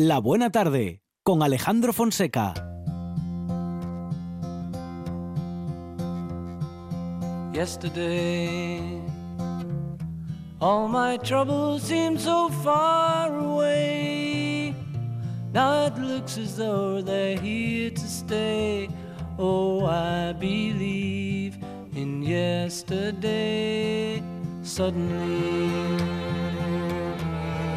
La Buena Tarde con Alejandro Fonseca. Yesterday, all my troubles seem so far away. Now it looks as though they're here to stay. Oh, I believe in yesterday. Suddenly,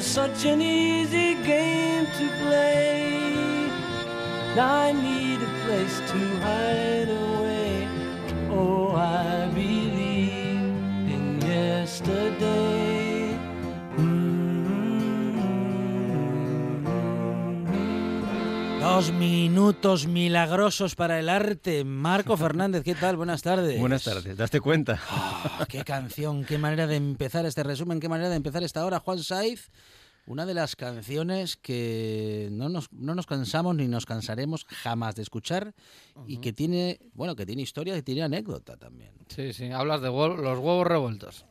Was such an easy game to play. Now I need a place to hide away. Oh, I believe in yesterday. Mm-hmm. Dos minutos milagrosos para el arte. Marco Fernández, ¿qué tal? Buenas tardes. Buenas tardes, ¿daste cuenta? Ah, qué canción, qué manera de empezar este resumen, qué manera de empezar esta hora. Juan Saiz, una de las canciones que no nos, no nos cansamos ni nos cansaremos jamás de escuchar y que tiene, bueno, que tiene historia y tiene anécdota también. Sí, sí, hablas de los huevos revueltos.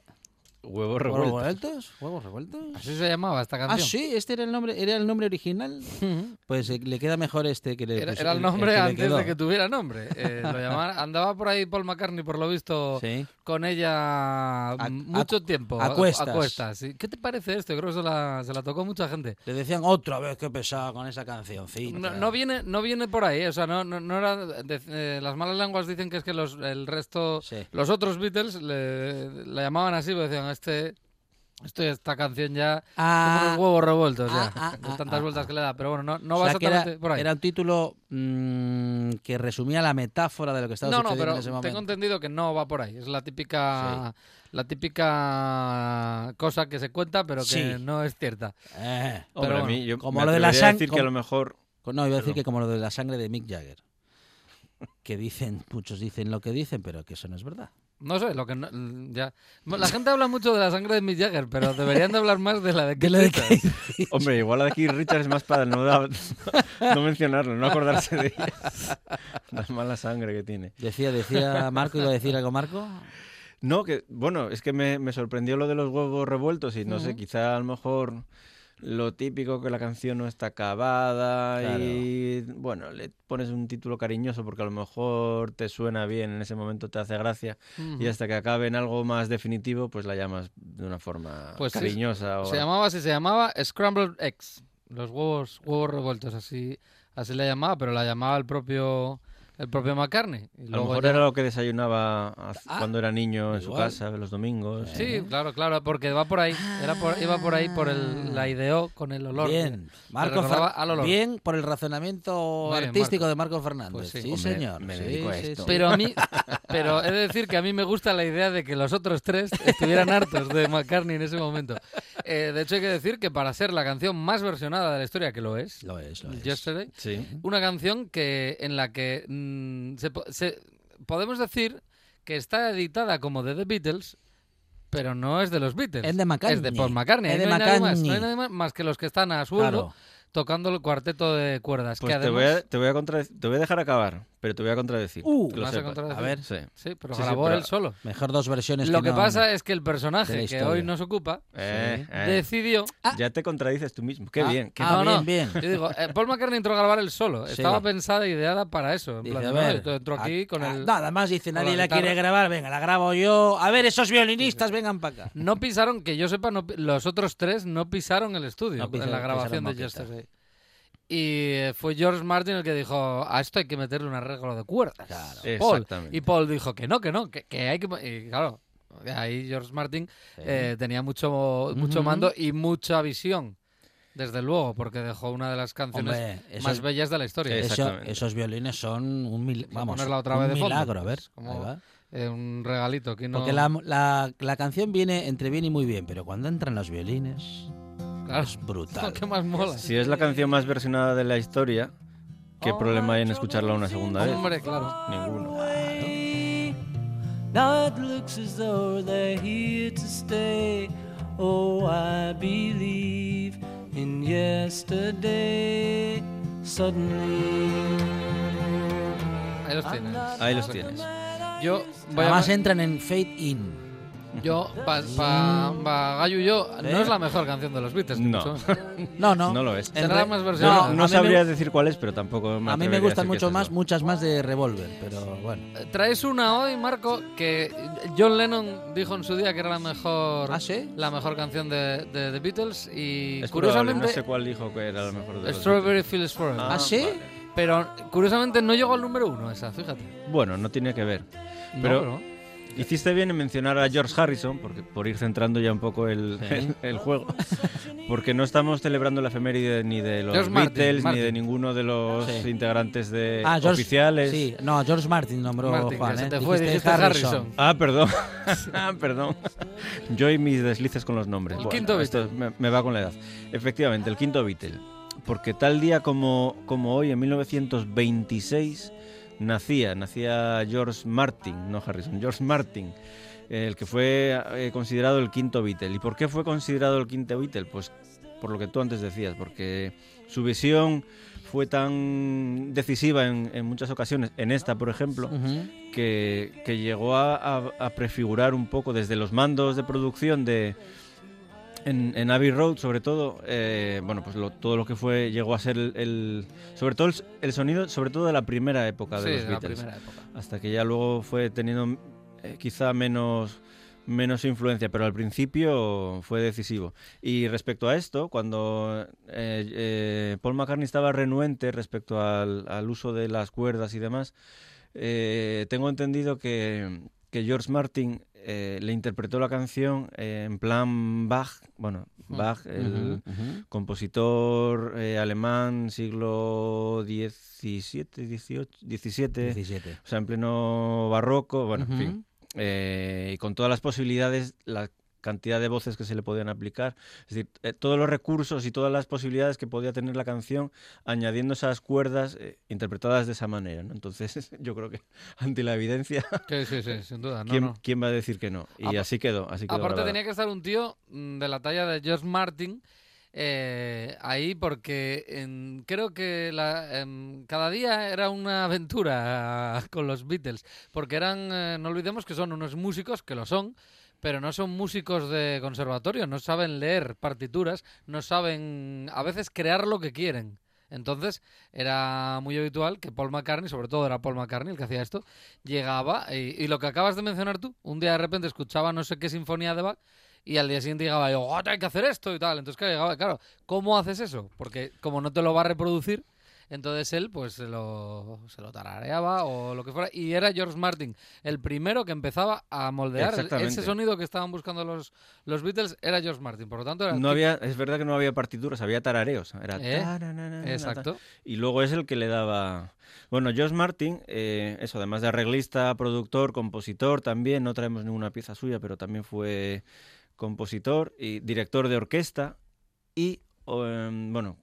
Huevos ¿Huevos revueltos. revueltos? ¿Huevos revueltos? Así se llamaba esta Ah, canción. sí, este era el nombre, era el nombre original. Pues eh, le queda mejor este que le Era, pues, era el el nombre que le antes de que tuviera nombre. Eh, lo llamaban- andaba por ahí Paul McCartney, por lo visto, Sí. con ella A- mucho a- tiempo. a cuestas. a cuestas, sí. ¿Qué te parece esto? Creo que se la, se la tocó mucha gente. Le decían otra vez que pesado con esa cancioncita. No, no viene, no viene por ahí, o sea, no, no, no era. de- eh, las malas lenguas dicen que es que los, el resto, Sí. los otros Beatles le, la llamaban así, porque decían, este, esto, esta canción ya, Ah, como unos huevos revueltos ya, ah, ah, de ah, tantas ah, vueltas ah. que le da, pero bueno, no, no O va sea, era, exactamente por ahí. era un título mm, que resumía la metáfora de lo que estaba No, no, sucediendo pero en ese momento. tengo entendido que no va por ahí. Es la típica, la típica cosa que se cuenta, pero que Sí. no es cierta. Eh, Hombre, Pero a mí, yo como me lo de la atrevería a sang- decir que a lo mejor... no, iba a decir que como lo de la sangre de Mick Jagger. Que dicen, muchos dicen lo que dicen, pero que eso no es verdad. No sé, lo que no- ya. La gente habla mucho de la sangre de Mick Jagger, pero deberían de hablar más de la de Keith Richards. Hombre, igual la de Keith Richards es más para no, da- no mencionarlo, no acordarse de ella. La mala sangre que tiene. Decía, decía Marco, iba a decir algo Marco. No, que bueno, es que me, me sorprendió lo de los huevos revueltos y no sé, quizá a lo mejor lo típico que la canción no está acabada y bueno, le pones un título cariñoso porque a lo mejor te suena bien, en ese momento te hace gracia y hasta que acabe en algo más definitivo, pues la llamas de una forma Pues sí, cariñosa. o Se llamaba así, se llamaba Scrambled Eggs. Los huevos, huevos revueltos, así, así la llamaba, pero la llamaba el propio, el propio McCartney. Y A lo mejor ya- era lo que desayunaba Ah, cuando era niño en su casa, los domingos. Sí, claro, claro, porque va por ahí. Era por, iba por ahí por el, la ideó con el olor. Bien, Marco al olor. bien por el razonamiento bien, artístico Marco. de Marco Fernández. Pues sí. sí, Hombre, señor. me Sí, dedico a sí, esto. sí. Pero a mí, pero he de decir que a mí me gusta la idea de que los otros tres estuvieran hartos de McCartney en ese momento. Eh, de hecho, hay que decir que para ser la canción más versionada de la historia, que lo es, Lo es, lo es. Yesterday, Sí. una canción que en la que mm, se, po- se- podemos decir que está editada como de The Beatles, pero no es de los Beatles. Es de McCartney. Es de Paul McCartney. Es de no, hay nadie más, no hay McCartney. nadie más, más que los que están a sueldo Claro. tocando el cuarteto de cuerdas. Pues que te, además, voy a, te, voy a te voy a dejar acabar, pero te voy a contradecir. Uh, lo ¿Vas a contradecir? A ver, Sí. Sí, pero Sí, sí, grabó pero- él solo. mejor dos versiones Lo que no- pasa es que el personaje que hoy nos ocupa Eh, eh. decidió. Ya te contradices tú mismo. Qué Ah, bien. qué ah, no, no. bien, bien. Yo digo, eh, Paul McCartney entró a grabar él solo. Sí. Estaba pensada, ideada para eso. En Dice, plan, a ver, yo entro aquí con a- el. Nada más dice, nadie la la quiere grabar, venga, la grabo yo. A ver, esos violinistas, vengan para acá. No pisaron, que yo sepa, los otros tres no pisaron el estudio en la grabación de pisaron Just Day. Y fue George Martin el que dijo, a esto hay que meterle un arreglo de cuerdas. Claro. Paul. Exactamente. Y Paul dijo que no, que no, que, que hay que... Y claro, ahí George Martin eh, tenía mucho, mucho mando y mucha visión, desde luego, porque dejó una de las canciones Hombre, esos, más bellas de la historia. Eso- esos violines son un, mil- vamos, otra un vez de fondo, milagro, a ver. como-. Eh, un regalito que no... Porque la, la, la canción viene entre bien y muy bien, pero cuando entran los violines Claro, es brutal. ¿Qué más mola? Si es la canción más versionada de la historia, ¿qué problema hay en escucharla una segunda vez? Hombre, claro. Ninguno. Now it looks as though they're here to stay. Oh, I believe in yesterday. Suddenly, Ahí los tienes. Ahí los tienes. Yo voy a... Además entran en Fade In. Yo, pa, pa, pa Gallo y yo, ¿Eh? no es la mejor canción de los Beatles. No. No, no. No lo es. Más versión. No, No, sabría me, decir cuál es, pero tampoco me a mí me gustan mucho más, muchas más de Revolver, pero bueno. Eh, Traes una hoy, Marco, que John Lennon dijo en su día que era la mejor, ¿Ah, sí? la mejor canción de, de The Beatles y Es probable, curiosamente no sé cuál dijo que era la mejor de Strawberry. Fields Forever. ¿Ah, sí? vale. Pero curiosamente no llegó al número uno esa, fíjate. Bueno, no tiene que ver. No, pero- Hiciste bien en mencionar a George Harrison, porque por ir centrando ya un poco el, el- el juego, porque no estamos celebrando la efeméride ni de los George Martin, Beatles Martin. ni de ninguno de los Sí. integrantes de Ah, George, oficiales. Sí, no, George Martin nombró Martin, que Juan, ¿eh? te fue, dijiste Harrison. Harrison. Ah, perdón. ah, perdón. Yo y mis deslices con los nombres. El quinto esto me, me va con la edad. Efectivamente, el quinto Beatle. Porque tal día como, como hoy, en 1926, nacía, nacía George Martin, no Harrison, George Martin, el que fue eh, considerado el quinto Beatle. ¿Y por qué fue considerado el quinto Beatle? Pues por lo que tú antes decías, porque su visión fue tan decisiva en, en muchas ocasiones, en esta, por ejemplo, que, que llegó a, a- a prefigurar un poco desde los mandos de producción de en, en Abbey Road sobre todo eh, bueno pues lo- todo lo que fue llegó a ser el, el- sobre todo el, el sonido sobre todo de la primera época de sí, los de la Beatles época. hasta que ya luego fue teniendo eh, quizá menos menos influencia, pero al principio fue decisivo. Y respecto a esto, cuando eh, eh, Paul McCartney estaba renuente respecto al, al uso de las cuerdas y demás, eh, tengo entendido que, que George Martin eh, le interpretó la canción eh, en plan Bach, bueno, Bach, el, compositor eh, alemán siglo XVII, XVIII, XVII, 17. o sea, en pleno barroco, bueno, en fin. Y con todas las posibilidades, la cantidad de voces que se le podían aplicar, es decir, eh, todos los recursos y todas las posibilidades que podía tener la canción, añadiendo esas cuerdas eh, interpretadas de esa manera. ¿no? Entonces, yo creo que ante la evidencia, Sí, sí, sí, sin duda. No, ¿quién, no. quién va a decir que no? Y así quedó, así quedó Aparte tenía que estar un tío mm, de la talla de George Martin eh, ahí porque en- creo que la- em, cada día era una aventura con los Beatles porque eran, eh, no olvidemos que son unos músicos que lo son pero no son músicos de conservatorio, no saben leer partituras, no saben a veces crear lo que quieren. Entonces era muy habitual que Paul McCartney, sobre todo era Paul McCartney el que hacía esto, llegaba y, y lo que acabas de mencionar tú, un día de repente escuchaba no sé qué sinfonía de Bach y al día siguiente llegaba yo, "Oh, hay que hacer esto y tal. Entonces claro, ¿cómo haces eso? Porque como no te lo va a reproducir, entonces él pues se lo, se lo tarareaba o lo que fuera. Y era George Martin, el primero que empezaba a moldear ese sonido que estaban buscando los, los Beatles, era George Martin. Por lo tanto, era No había, es verdad que no había partituras, había tarareos. Era ¿Eh? taranana, Exacto. y luego es el que le daba... Bueno, George Martin, eh, eso, además de arreglista, productor, compositor también, no traemos ninguna pieza suya, pero también fue compositor y director de orquesta y, em, bueno,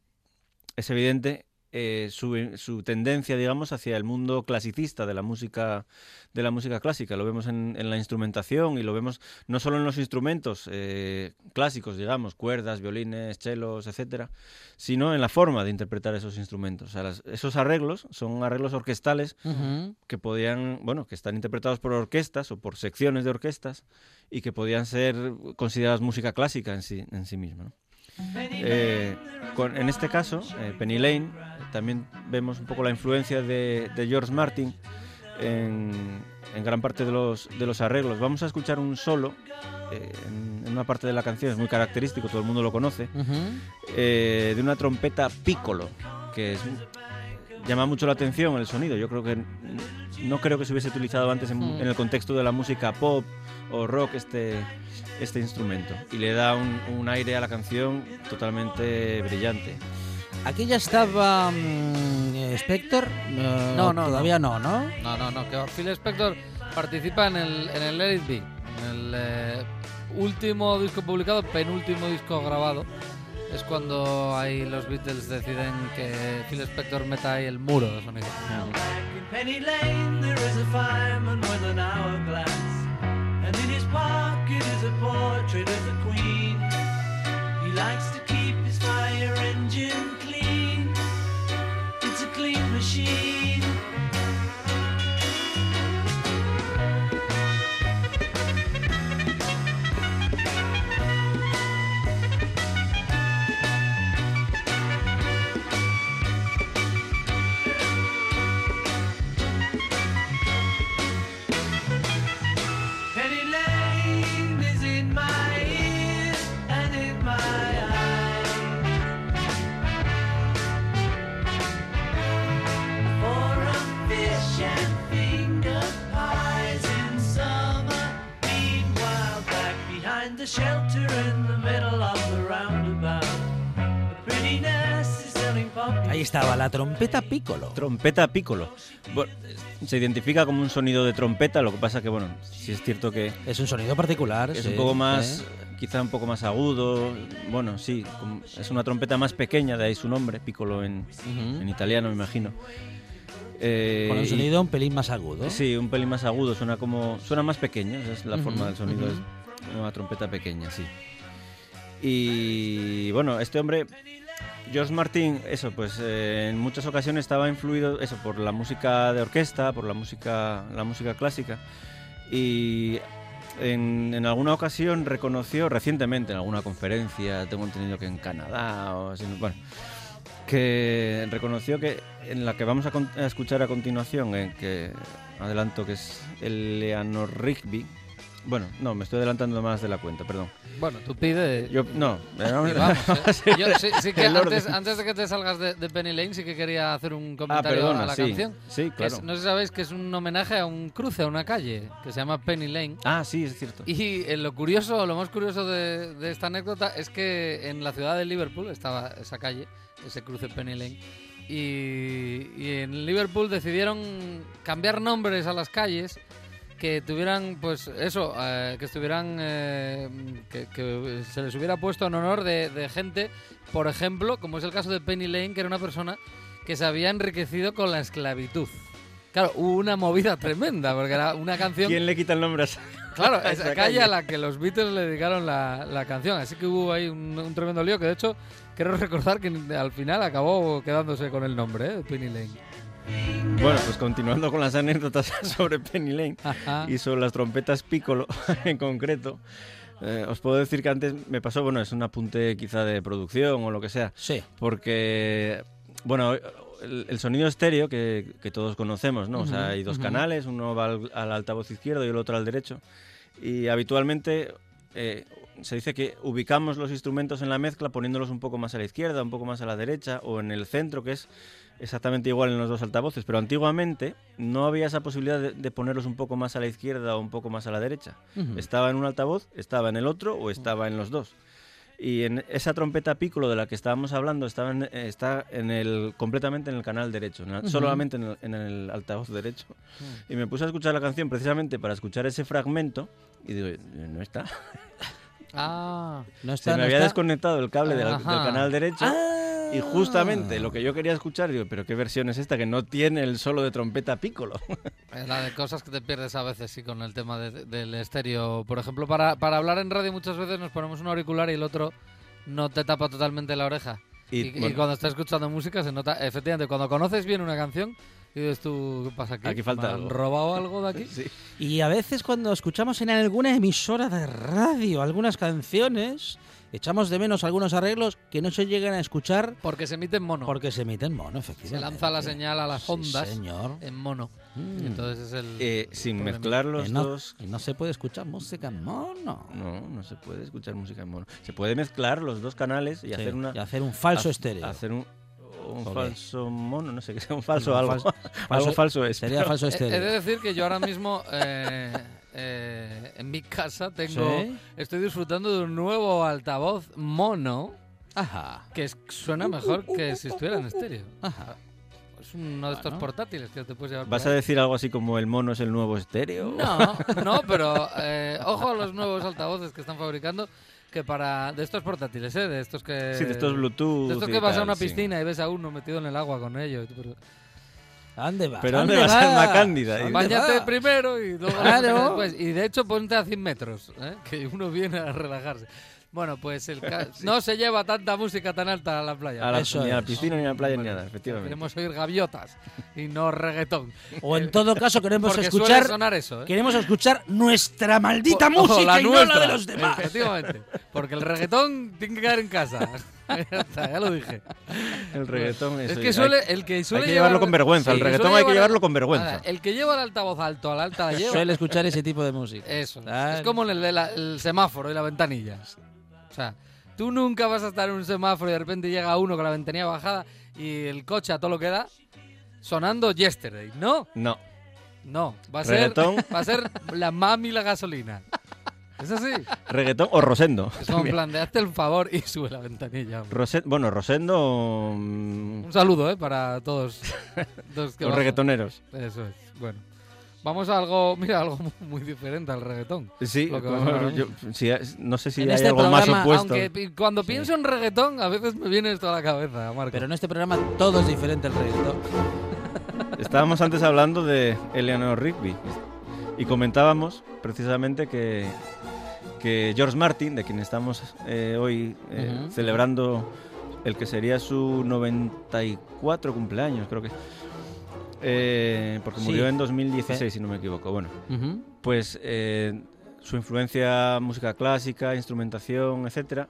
es evidente eh, su, su, tendencia, digamos, hacia el mundo clasicista de la música de la música clásica. Lo vemos en, en la instrumentación y lo vemos no solo en los instrumentos eh, clásicos, digamos, cuerdas, violines, chelos, etcétera, sino en la forma de interpretar esos instrumentos. O sea, las, esos arreglos son arreglos orquestales uh -huh. que podían, bueno, que están interpretados por orquestas o por secciones de orquestas y que podían ser consideradas música clásica en sí, en sí misma. ¿no? Eh, con, en este caso, eh, Penny Lane, también vemos un poco la influencia de, de George Martin en, en, gran parte de los, de los arreglos. Vamos a escuchar un solo eh, en, en, una parte de la canción, es muy característico, todo el mundo lo conoce, uh -huh. de una trompeta piccolo, que es, llama mucho la atención el sonido. Yo creo que no creo que se hubiese utilizado antes en, mm. en el contexto de la música pop o rock este, este instrumento y le da un, un aire a la canción totalmente brillante. Aquí ya estaba um, Spector. Uh, no, no, todavía no, ¿no? No, no, no. Que Phil Spector participa en el, en el Let It Be, en el eh, último disco publicado, penúltimo disco grabado. Es cuando ahí los Beatles deciden que Phil Spector meta ahí el muro de sonido. He likes to keep his fire engine she Ahí estaba la trompeta piccolo. Trompeta piccolo. Bueno, se identifica como un sonido de trompeta, lo que pasa que, bueno, sí es cierto que... Es un sonido particular. Es sí, un poco más, ¿eh? quizá un poco más agudo. Bueno, sí, es una trompeta más pequeña, de ahí su nombre, piccolo en, italiano, me imagino. Eh, Con un y- sonido un pelín más agudo. Sí, un pelín más agudo, suena como suena más pequeño, esa es la forma del sonido, ujú. es una trompeta pequeña, sí. Y bueno, este hombre, George Martin, eso, pues eh, en muchas ocasiones estaba influido eso por la música de orquesta, por la música, la música clásica y en, alguna ocasión reconoció recientemente en alguna conferencia, tengo entendido que en Canadá o así, bueno, que reconoció que en la que vamos a, escuchar a continuación, en que adelanto que es Eleanor Rigby. Bueno, no, me estoy adelantando más de la cuenta, perdón. Bueno, tú pide. Yo, no, Y vamos, ¿eh? Yo sí, sí que antes, antes de que te salgas de, de Penny Lane sí que quería hacer un comentario Ah, perdona, a la sí, canción. sí, es- claro. no sé si sabéis que es un homenaje a un cruce, a una calle, que se llama Penny Lane. Ah, sí, es cierto. Y eh, lo curioso, lo más curioso de, de esta anécdota es que en la ciudad de Liverpool estaba esa calle, ese cruce Penny Lane, y, y en Liverpool decidieron cambiar nombres a las calles que tuvieran, pues eso, eh, que estuvieran, eh, que, que se les hubiera puesto en honor de, de gente, por ejemplo, como es el caso de Penny Lane, que era una persona que se había enriquecido con la esclavitud. Claro, hubo una movida tremenda, porque era una canción... ¿Quién le quita el nombre a esa? Claro, a esa calle a la que los Beatles le dedicaron la, la canción. Así que hubo ahí un, un tremendo lío que, de hecho, quiero recordar que al final acabó quedándose con el nombre, ¿eh? Penny Lane. Bueno, pues continuando con las anécdotas sobre Penny Lane Ajá. y sobre las trompetas piccolo en concreto, eh, os puedo decir que antes me pasó, bueno, es un apunte quizá de producción o lo que sea, Sí. porque, bueno, el, el sonido estéreo que, que todos conocemos, ¿no? O sea, hay dos ujú. canales, uno va al, al altavoz izquierdo y el otro al derecho, y habitualmente eh, se dice que ubicamos los instrumentos en la mezcla poniéndolos un poco más a la izquierda, un poco más a la derecha o en el centro, que es exactamente igual en los dos altavoces, pero antiguamente no había esa posibilidad de, de ponerlos un poco más a la izquierda o un poco más a la derecha. Ujú. Estaba en un altavoz, estaba en el otro o estaba en los dos. Y en esa trompeta piccolo de la que estábamos hablando estaba en- eh, está en el, completamente en el canal derecho, en el- Ujú. solamente en el, en el altavoz derecho. Y me puse a escuchar la canción precisamente para escuchar ese fragmento y digo, "Eh, no está. Ah, No Se está, me no había está. desconectado el cable del, del canal derecho Ah, Y justamente lo que yo quería escuchar, digo, pero qué versión es esta que no tiene el solo de trompeta piccolo. Es la de cosas que te pierdes a veces, sí, con el tema de- del estéreo. Por ejemplo, para, para hablar en radio muchas veces nos ponemos un auricular y el otro no te tapa totalmente la oreja. Y, Y, y bueno, cuando estás escuchando música se nota, efectivamente, cuando conoces bien una canción y dices tú, ¿qué pasa aquí? Aquí falta ¿Me han algo". robado algo de aquí? sí. Y a veces cuando escuchamos en alguna emisora de radio algunas canciones, echamos de menos algunos arreglos que no se llegan a escuchar Porque se emite en mono. porque se emiten mono, se efectivamente. lanza la señal a las Sí, ondas señor. en mono. Mm. Entonces es el... Eh, sin problema. mezclar los Y no, dos. y no se puede escuchar música en mono. No, no se puede escuchar música en mono. Se puede mezclar los dos canales y Sí, hacer una. y hacer un falso ha- estéreo. Hacer un, un falso mono, no sé qué sea, un falso algo. falso- algo falso es. Sería pero- falso Eh, He de estéreo. decir que yo ahora mismo eh, eh, en mi casa tengo, Sí. estoy disfrutando de un nuevo altavoz mono Ajá, que suena mejor que si estuviera en estéreo. ajá. Es uno de estos portátiles que te puedes llevar. ¿Vas a decir algo así como el mono es el nuevo estéreo? No, no, pero eh, ojo a los nuevos altavoces que están fabricando que para de estos portátiles, ¿eh? de estos que Sí, de estos Bluetooth. de estos que vas a una sí. piscina y ves a uno metido en el agua con ello. y tú, pero- ¿A dónde vas? Pero ¿dónde vas a Alma Cándida? ¿A dónde Báñate primero y luego Claro. después. Y de hecho ponte a 100 metros, ¿eh? que uno viene a relajarse. Bueno, pues el ca- no se lleva tanta música tan alta a la playa. A la, Eso ni a la piscina ni a la playa ni nada, efectivamente. Queremos oír gaviotas y no reggaetón. O en todo caso queremos Porque suele escuchar sonar eso, ¿eh? queremos escuchar nuestra maldita O- o música la y no la de los demás. Efectivamente. Porque el reggaetón tiene que quedar en casa. ya, está, ya lo dije. El reggaetón Es eso, que hay- suele, el que suele hay que llevarlo llevar- con vergüenza. Sí, el reggaetón hay que llevar- llevarlo con vergüenza. Nada, el que lleva el altavoz alto a la alta la lleva. Suele escuchar ese tipo de música. Eso. Es como el, de la- el semáforo y la ventanilla. O sea, tú nunca vas a estar en un semáforo y de repente llega uno con la ventanilla bajada y el coche a todo lo que da sonando Yesterday. No, No. no. Va a ser, va a ser la mami la gasolina. Es así. Reggaetón o Rosendo. Es como en plan de hazte el favor y sube la ventanilla. Rosen- bueno, Rosendo. mm, Un saludo, ¿eh? Para todos. todos que los bajan. reggaetoneros. Eso es. Bueno. Vamos a algo, mira, algo mu- muy diferente al reggaetón. Sí, Lo que como- yo- no sé si En hay este algo más opuesto. Aunque cuando pienso en reggaetón, a veces me viene esto a la cabeza, Marco. Pero en este programa todo es diferente al reggaetón. Estábamos antes hablando de Eleanor Rigby y comentábamos precisamente que, que George Martin, de quien estamos eh, hoy eh, celebrando el que sería su 94 cumpleaños, creo que. eh, porque Sí. murió en 2016, si no me equivoco. Bueno, pues su influencia música clásica, instrumentación, etcétera,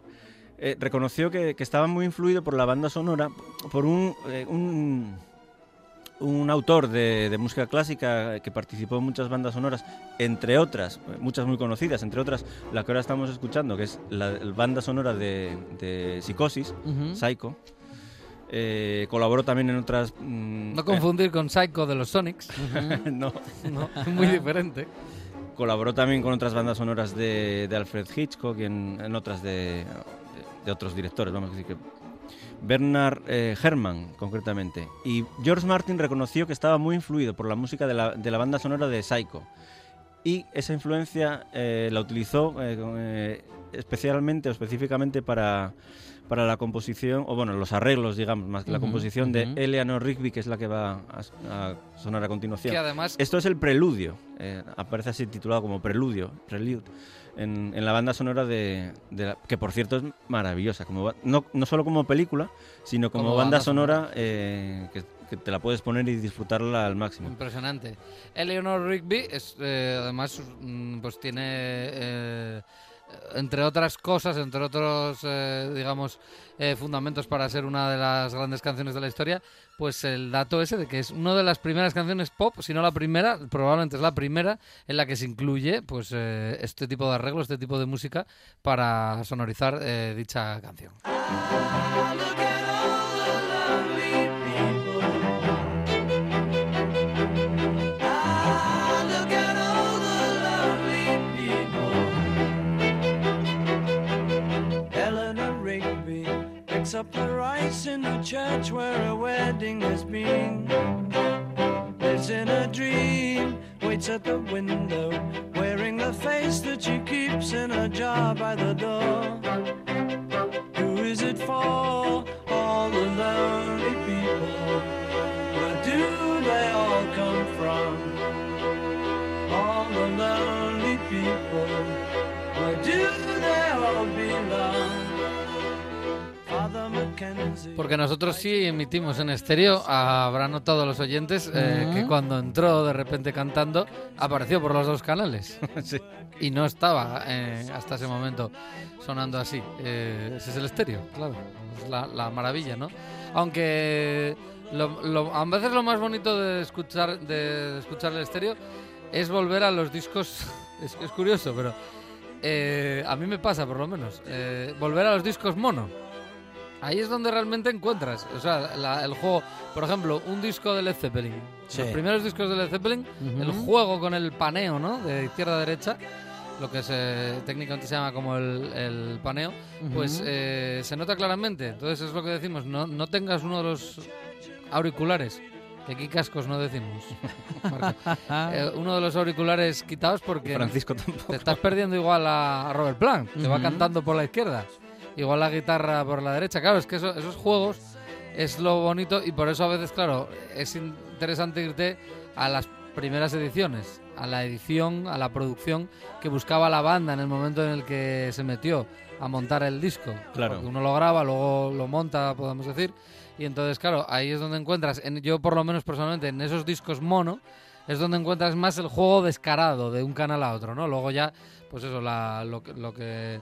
reconoció que, que estaba muy influido por la banda sonora, por un, un, un autor de, de música clásica que participó en muchas bandas sonoras, entre otras, muchas muy conocidas, entre otras la que ahora estamos escuchando, que es la, la banda sonora de, de Psicosis. Psycho. Eh, colaboró también en otras... mm, no confundir con Psycho de los Sonics. no, no, muy diferente. Colaboró también con otras bandas sonoras de, de Alfred Hitchcock y en, en otras de otros directores, vamos a decir que Bernard eh, Herrmann concretamente. Y George Martin reconoció que estaba muy influido por la música de la, de la banda sonora de Psycho. Y esa influencia eh, la utilizó eh, eh, especialmente o específicamente para, para la composición, o bueno, los arreglos, digamos, más que la composición de. Eleanor Rigby, que es la que va a, a sonar a continuación. Que además, Esto es el preludio, aparece así titulado como preludio, prelude, en, en la banda sonora de, de la- que por cierto es maravillosa, como no, no solo como película, sino como, Como banda, banda sonora, sonora. eh, que, que te la puedes poner y disfrutarla al máximo. impresionante. Eleanor Rigby es, eh, además, mm, pues tiene, eh, entre otras cosas, entre otros, eh, digamos, eh, fundamentos para ser una de las grandes canciones de la historia, pues el dato ese de que es una de las primeras canciones pop, si no la primera, probablemente es la primera en la que se incluye, pues, eh, este tipo de arreglos, este tipo de música para sonorizar dicha canción. Up the rice in the church where a wedding has been. Lives in a dream, waits at the window, wearing the face that she keeps in a jar by the door. Porque nosotros sí emitimos en estéreo. Habrán notado los oyentes eh, que cuando entró de repente cantando, apareció por los dos canales. Sí. Y no estaba eh, hasta ese momento sonando así. Eh, ese es el estéreo, claro. Es la, la maravilla, ¿no? Aunque lo- lo- a veces lo más bonito de escuchar, de escuchar el estéreo es volver a los discos. Es, es curioso, pero eh, a mí me pasa por lo menos. volver a los discos mono. Ahí es donde realmente encuentras. O sea, la- el juego, por ejemplo, un disco de Led Zeppelin. Sí. Los primeros discos de Led Zeppelin, el juego con el paneo, ¿no? De izquierda a derecha, lo que se, técnicamente se llama como el, el paneo, pues eh, se nota claramente. Entonces es lo que decimos, no, no tengas uno de los auriculares, que aquí cascos no decimos. Eh, uno de los auriculares quitados porque Francisco tampoco. te estás perdiendo igual a, a Robert Plant, que va Ujú. cantando por la izquierda, igual la guitarra por la derecha. Claro, es que eso- esos juegos es lo bonito y por eso a veces, claro, es interesante irte a las primeras ediciones, a la edición, a la producción que buscaba la banda en el momento en el que se metió a montar el disco. Claro. Porque uno lo graba, luego lo monta, podemos decir. Y entonces, claro, ahí es donde encuentras, en, yo por lo menos personalmente, en esos discos mono, es donde encuentras más el juego descarado de un canal a otro, ¿no? Luego ya, pues eso, la, lo, que- lo que...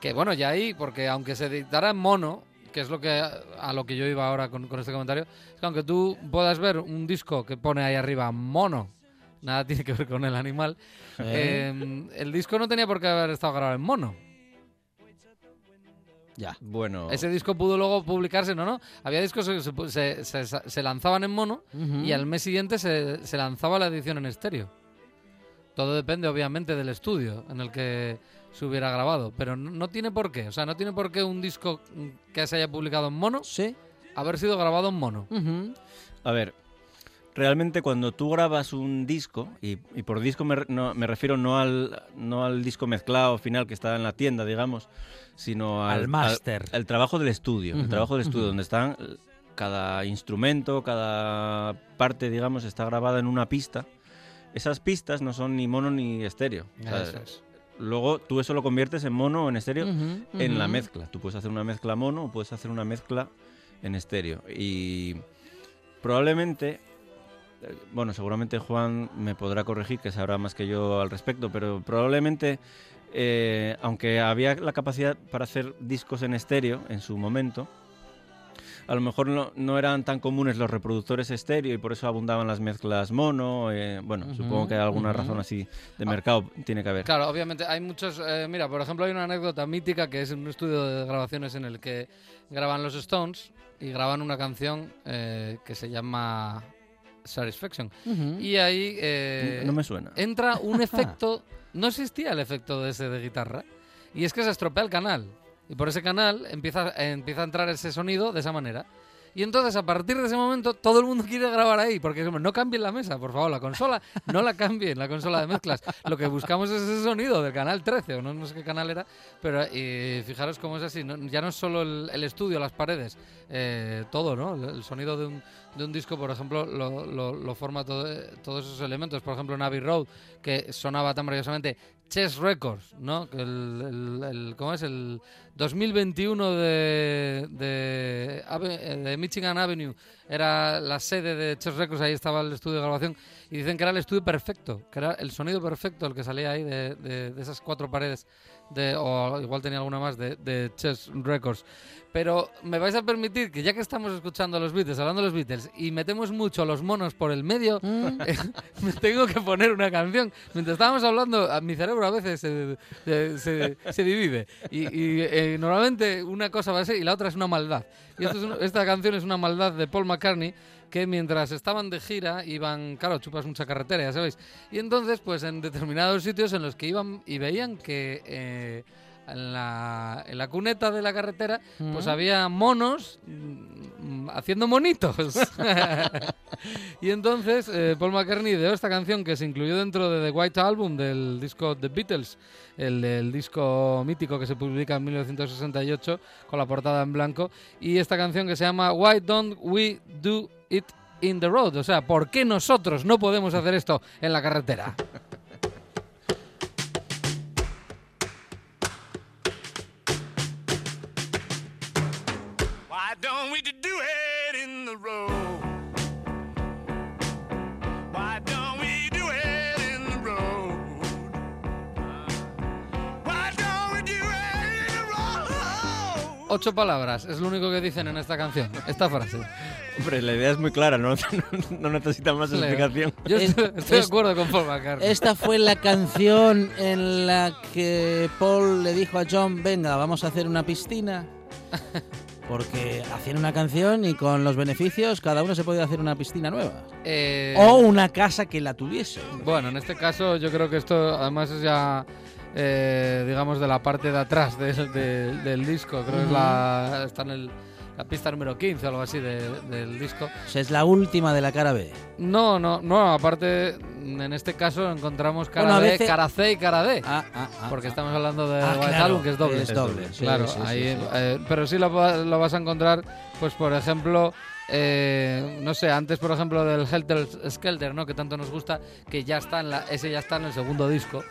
Que bueno, ya ahí, porque aunque se editara en mono, que es lo que a lo que yo iba ahora con, con este comentario, es que aunque tú puedas ver un disco que pone ahí arriba mono, nada tiene que ver con el animal, eh, el disco no tenía por qué haber estado grabado en mono. Ya. Bueno, Ese disco pudo luego publicarse, ¿no? no Había discos que se, pu- se- se- se lanzaban en mono y al mes siguiente se, se lanzaba la edición en estéreo. Todo depende, obviamente, del estudio en el que se hubiera grabado, pero no, no tiene por qué. O sea, no tiene por qué un disco que se haya publicado en mono Sí. haber sido grabado en mono. A ver, realmente cuando tú grabas un disco, y, y por disco me, re- no- me refiero no al, no al disco mezclado final que está en la tienda, digamos, sino al, Al máster. al- el trabajo del estudio, el trabajo del estudio, donde están cada instrumento, cada parte, digamos, está grabada en una pista. Esas pistas no son ni mono ni estéreo. O sea, Eso es. Luego tú eso lo conviertes en mono o en estéreo en la mezcla. Tú puedes hacer una mezcla mono o puedes hacer una mezcla en estéreo. Y probablemente, eh, bueno, seguramente Juan me podrá corregir, que sabrá más que yo al respecto, pero probablemente, eh, aunque había la capacidad para hacer discos en estéreo en su momento, a lo mejor no, no eran tan comunes los reproductores estéreo y por eso abundaban las mezclas mono. eh, bueno, supongo que hay alguna razón así de mercado tiene que haber. Claro, obviamente hay muchos. eh, mira, por ejemplo, hay una anécdota mítica que es un estudio de grabaciones en el que graban los Stones y graban una canción eh, que se llama Satisfaction. Y ahí eh, no me suena. entra un efecto. No existía el efecto de ese de guitarra. Y es que se estropea el canal. Y por ese canal empieza, empieza a entrar ese sonido de esa manera. Y entonces, a partir de ese momento, todo el mundo quiere grabar ahí, porque hombre, no cambien la mesa, por favor, la consola, no la cambien, la consola de mezclas. Lo que buscamos es ese sonido del canal 13, o no, no sé qué canal era, pero eh, fijaros cómo es así, ¿no? ya no es solo el, el estudio, las paredes, eh, todo, ¿no? El, el sonido de un, de un disco, por ejemplo, lo, lo- lo forma todo- todos esos elementos. Por ejemplo, en Abbey Road, que sonaba tan maravillosamente. Chess Records, ¿no? El, el- ¿Cómo es? El 2021 de, de, eh, de Michigan Avenue era la sede de Chess Records, ahí estaba el estudio de grabación. Y dicen que era el estudio perfecto, que era el sonido perfecto el que salía ahí de, de- de esas cuatro paredes. De, o igual tenía alguna más de, de Chess Records. Pero me vais a permitir que ya que estamos escuchando a los Beatles, hablando de los Beatles, y metemos mucho los monos por el medio, Mm. me tengo que poner una canción. Mientras estábamos hablando, a mi cerebro a veces se, se, se- se divide. Y, y, eh, normalmente una cosa va a ser y la otra es una maldad. Y esto es un- esta canción es una maldad de Paul McCartney que mientras estaban de gira iban, claro, chupas mucha carretera, ya sabéis. Y entonces, pues en determinados sitios en los que iban y veían que... eh, en la, en la cuneta de la carretera, pues Mm. había monos mm, haciendo monitos. y entonces eh, Paul McCartney ideó esta canción que se incluyó dentro de The White Album del disco The Beatles, el, el disco mítico que se publica en 1968 con la portada en blanco. Y esta canción que se llama Why Don't We Do It in the Road? O sea, ¿por qué nosotros no podemos hacer esto en la carretera? Ocho palabras, es lo único que dicen en esta canción, esta frase. Hombre, la idea es muy clara, no, no necesita más Leo. explicación. Yo Es- estoy, estoy de acuerdo con Paul McCartney. Esta fue la canción en la que Paul le dijo a John, venga, vamos a hacer una piscina. Porque hacían una canción y con los beneficios cada uno se podía hacer una piscina nueva. Eh, O una casa que la tuviese. Bueno, en este caso yo creo que esto además es ya, eh, digamos, de la parte de atrás del- del- del disco. Creo que es la, está en el- la pista número 15 o algo así de- del disco. O sea, es la última de la cara B. No, no, no, aparte en este caso encontramos cara Bueno, B, veces- cara C y cara D. Ah, ah, ah, Porque ah. estamos hablando de White claro, Album, que es doble. es doble, sí, claro, sí, sí, ahí, sí. eh, pero sí lo vas a encontrar, pues por ejemplo, eh, no sé, antes por ejemplo del Helter Skelter, ¿no? Que tanto nos gusta, que ya está en la, ese ya está en el segundo disco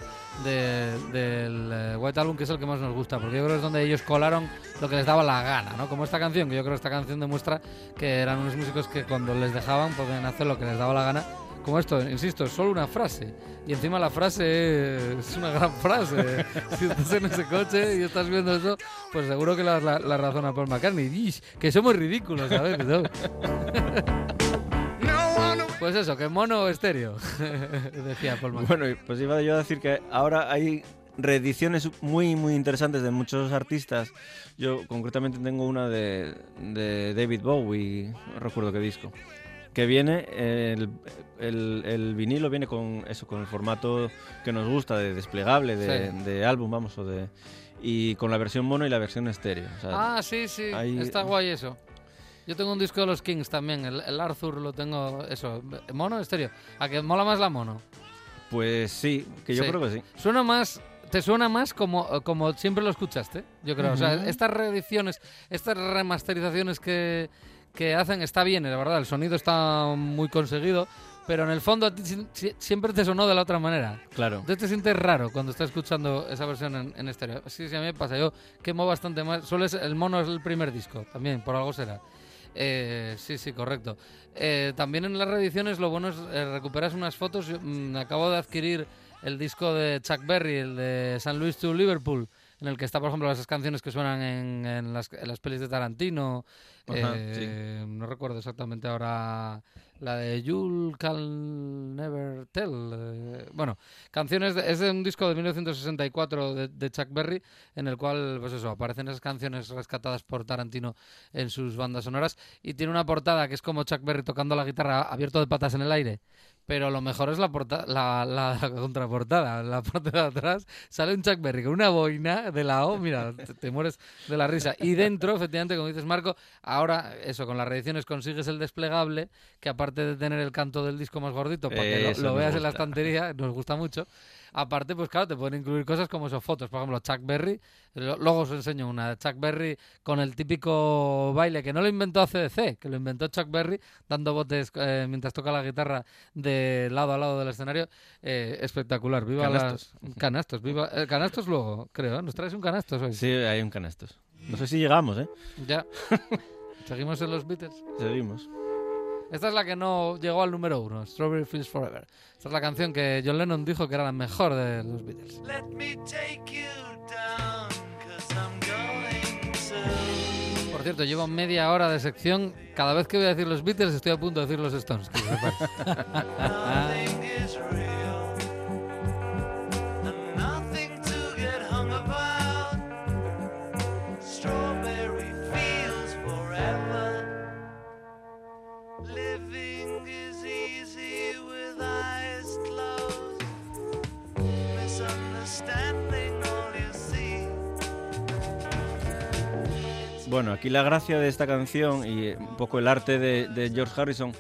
de- del eh, White Album, que es el que más nos gusta, porque yo creo que es donde ellos colaron lo que les daba la gana, ¿no? Como esta canción, que yo creo que esta canción demuestra que eran unos músicos que cuando les dejaban podían hacer lo que les daba la gana. Como esto, insisto, es solo una frase. Y encima la frase es una gran frase. si estás en ese coche y estás viendo eso, pues seguro que la, la razón a Paul McCartney. Que somos ridículos, ¿sabes? ¿no? No Pues eso, que mono o estéreo, decía Paul McCartney. Bueno, pues iba yo a decir que ahora hay reediciones muy, muy interesantes de muchos artistas. Yo concretamente tengo una de, de David Bowie, no recuerdo qué disco. Que viene, el, el- el vinilo viene con eso, con el formato que nos gusta, de desplegable, de, Sí. de álbum, vamos, o de. Y con la versión mono y la versión estéreo. o sea, Ah, sí, sí, está guay eso. Yo tengo un disco de los Kings también, el, el Arthur lo tengo, eso, mono estéreo. ¿A que mola más la mono? Pues sí, que yo Sí. creo que sí. Suena más. Te suena más como, como siempre lo escuchaste, yo creo. O sea, estas reediciones, estas remasterizaciones que, que hacen, está bien, la verdad, el sonido está muy conseguido, pero en el fondo a ti si- si- siempre te sonó de la otra manera. Claro. Entonces te sientes raro cuando estás escuchando esa versión en, en estéreo. Sí, sí, a mí me pasa. Yo quemo bastante más. Solo es, el mono es el primer disco, también, por algo será. Eh, sí, sí, correcto. Eh, también en las reediciones lo bueno es eh, recuperas unas fotos. Yo, mm, acabo de adquirir el disco de Chuck Berry, el de San Luis to Liverpool, en el que está, por ejemplo, esas canciones que suenan en, en las, en las pelis de Tarantino. Ajá, Eh, No recuerdo exactamente ahora la de You'll Can Never Tell. eh, bueno, canciones, de- es de un disco de 1964 de, de Chuck Berry, en el cual, pues eso, aparecen esas canciones rescatadas por Tarantino en sus bandas sonoras. Y tiene una portada que es como Chuck Berry tocando la guitarra abierto de patas en el aire. Pero lo mejor es la, porta la, la contraportada. La parte de atrás sale un Chuck Berry con una boina de la O. Mira, te, te mueres de la risa. Y dentro, efectivamente, como dices Marco, ahora eso, con las reediciones consigues el desplegable, que aparte de tener el canto del disco más gordito, para que lo- Eso lo, veas en la estantería, nos gusta mucho. Aparte, pues claro, te pueden incluir cosas como esas fotos. Por ejemplo, Chuck Berry. Luego os enseño una Chuck Berry con el típico baile que no lo inventó ACDC, que lo inventó Chuck Berry dando botes eh, mientras toca la guitarra de lado a lado del escenario. Eh, espectacular. Viva Canastos. las canastos. Viva eh, canastos luego, creo. Nos traes un canastos hoy. Sí, hay un canastos. No sé si llegamos, ¿eh? Ya. Seguimos en los Beatles. Seguimos. Esta es la que no llegó al número uno, Strawberry Fields Forever. Esta es la canción que John Lennon dijo que era la mejor de los Beatles. Let me take you down, I'm going to. Por cierto, llevo media hora de sección. Cada vez que voy a decir los Beatles estoy a punto de decir los Stones. Bueno, aquí la gracia de esta canción y eh, un poco el arte de, de George Harrison.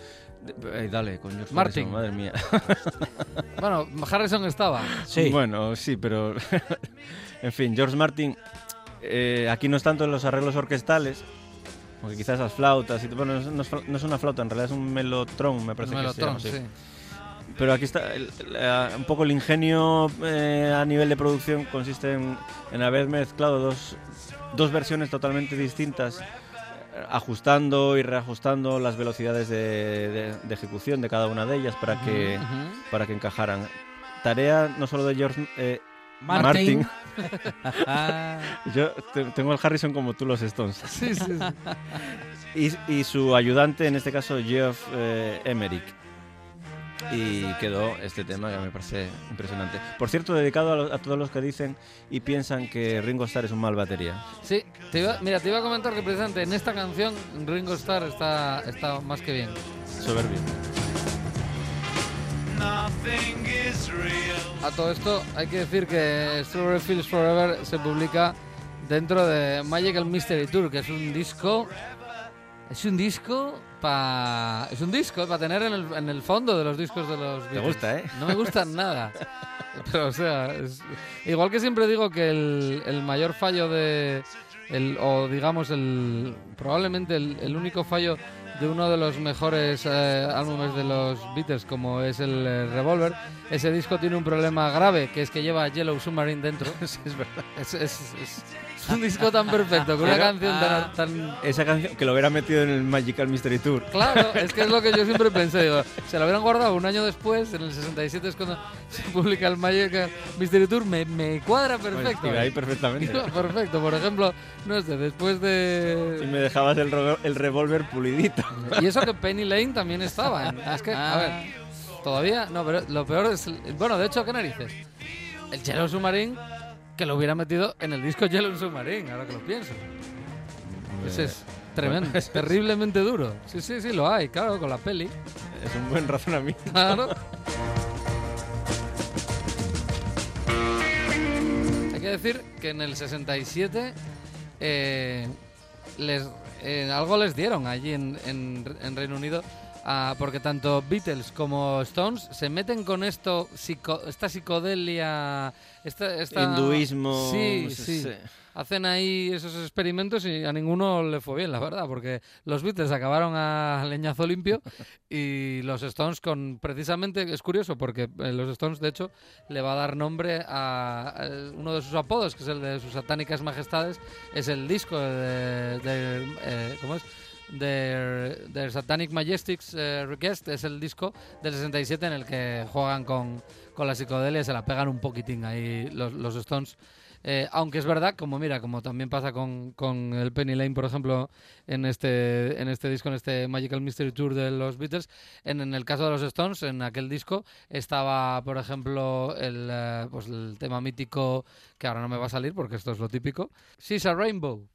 ay, dale, con George Martin. Harrison, madre mía. Bueno, Harrison estaba. Sí. Bueno, sí, pero. en fin, George Martin. eh, aquí no es tanto en los arreglos orquestales. Porque quizás las flautas. Y, bueno, no es, no es fla- no es una flauta, en realidad es un melotrón, me parece que se Melotron, llama así. sí. Pero aquí está, el- la- un poco el ingenio eh, a nivel de producción consiste en, en haber mezclado dos, dos versiones totalmente distintas, ajustando y reajustando las velocidades de, de- de ejecución de cada una de ellas para que, para que encajaran. Tarea no solo de George eh, Martin. Martin, yo te- tengo el Harrison como tú los Stones, Sí, sí, sí. y, y su ayudante, en este caso Geoff eh, Emerick. Y quedó este tema que me parece impresionante. Por cierto, dedicado a, lo- a todos los que dicen y piensan que Ringo Starr es un mal batería. Sí, te iba- mira, te iba a comentar que precisamente en esta canción Ringo Starr está, está más que bien. Soberbio. Nothing is real. A todo esto hay que decir que Strawberry Fields Forever se publica dentro de Magical Mystery Tour, que es un disco... Es un disco para... Es un disco para tener en el, en el fondo de los discos de los Beatles. gusta, ¿eh? No me gustan nada. Pero, o sea, es- igual que siempre digo que el, el mayor fallo de... El, o digamos, el probablemente el, el único fallo de uno de los mejores eh, álbumes de los Beatles, como es el eh, Revolver, ese disco tiene un problema grave, que es que lleva Yellow Submarine dentro. es verdad. Es- es un disco tan perfecto, con una canción tan, tan Esa canción que lo hubiera metido en el Magical Mystery Tour. Claro, es que es lo que yo siempre pensé. Digo, se lo hubieran guardado un año después, en el 67 es cuando se publica el Magic Mystery Tour, me, me cuadra perfecto. Pues, ahí perfectamente. Perfecto. Por ejemplo, no sé, después Y de... me dejabas el, el revólver pulidito. Y eso que Penny Lane también estaba. en- Es que, a ver, todavía... No, pero lo peor es... el- Bueno, de hecho, ¿qué narices? El Yellow Submarine, que lo hubiera metido en el disco Yellow Submarine, ahora que lo pienso. Ese es tremendo, es- terriblemente duro. Sí, sí, sí, lo hay, claro, con la peli. Es un buen razonamiento. Claro. Hay que decir que en el 67 eh, les, eh, algo les dieron allí en, en- en Reino Unido. Ah, porque tanto Beatles como Stones se meten con esto, psico- esta psicodelia, esta, esta- Hinduismo. Sí, sí. eh, Hacen ahí esos experimentos y a ninguno le fue bien, la verdad, porque los Beatles acabaron a leñazo limpio y los Stones con precisamente es curioso porque eh, los Stones de hecho le va a dar nombre a, a uno de sus apodos que es el de sus satánicas majestades es el disco de, de, eh, ¿cómo es? Their, Their Satanic Majestics eh, Request es el disco del 67 en el que juegan con, con la psicodelia se la pegan un poquitín ahí los, los Stones eh, aunque es verdad, como mira, como también pasa con, con el Penny Lane, por ejemplo, en este, en este disco, en este Magical Mystery Tour de los Beatles, en, en el caso de los Stones, en aquel disco estaba, por ejemplo, el, eh, pues el tema mítico, que ahora no me va a salir porque esto es lo típico, She's a Rainbow.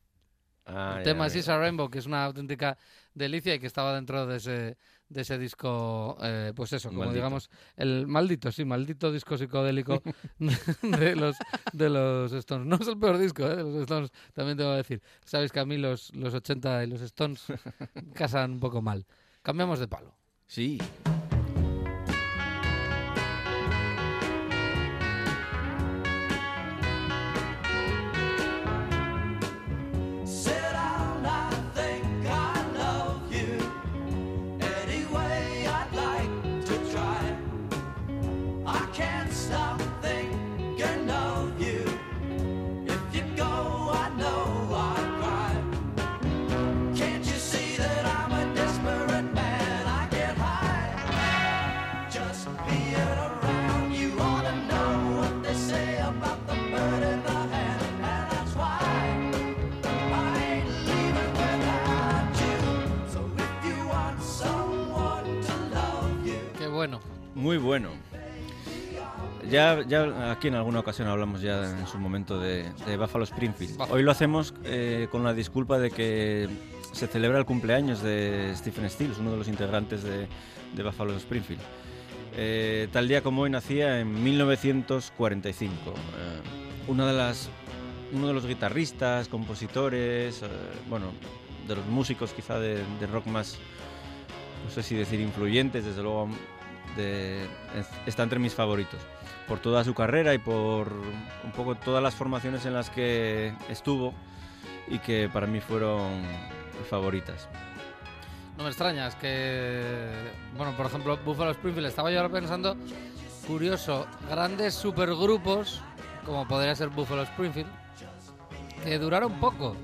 Ah, el tema a Rainbow, que es una auténtica delicia y que estaba dentro de ese, de ese disco, eh, pues eso, como Maldito. digamos, el maldito, sí, maldito disco psicodélico de los, de los Stones. No es el peor disco ¿eh? de los Stones, también te voy a decir. Sabéis que a mí los, los 80 y los Stones casan un poco mal. Cambiamos de palo. Sí. Muy bueno. Ya, ya aquí en alguna ocasión hablamos ya en su momento de, de Buffalo Springfield. Hoy lo hacemos eh, con la disculpa de que se celebra el cumpleaños de Stephen Stills, uno de los integrantes de, de Buffalo Springfield. Eh, tal día como hoy nacía en 1945. Eh, una de las uno de los guitarristas, compositores, eh, bueno, de los músicos quizá de, de rock más, no sé si decir influyentes, desde luego de- es- está entre mis favoritos. Por toda su carrera y por un poco todas las formaciones en las que estuvo y que para mí fueron favoritas. No me extraña, es que, bueno, por ejemplo, Buffalo Springfield, estaba yo ahora pensando, curioso, grandes supergrupos, como podría ser Buffalo Springfield, que duraron poco,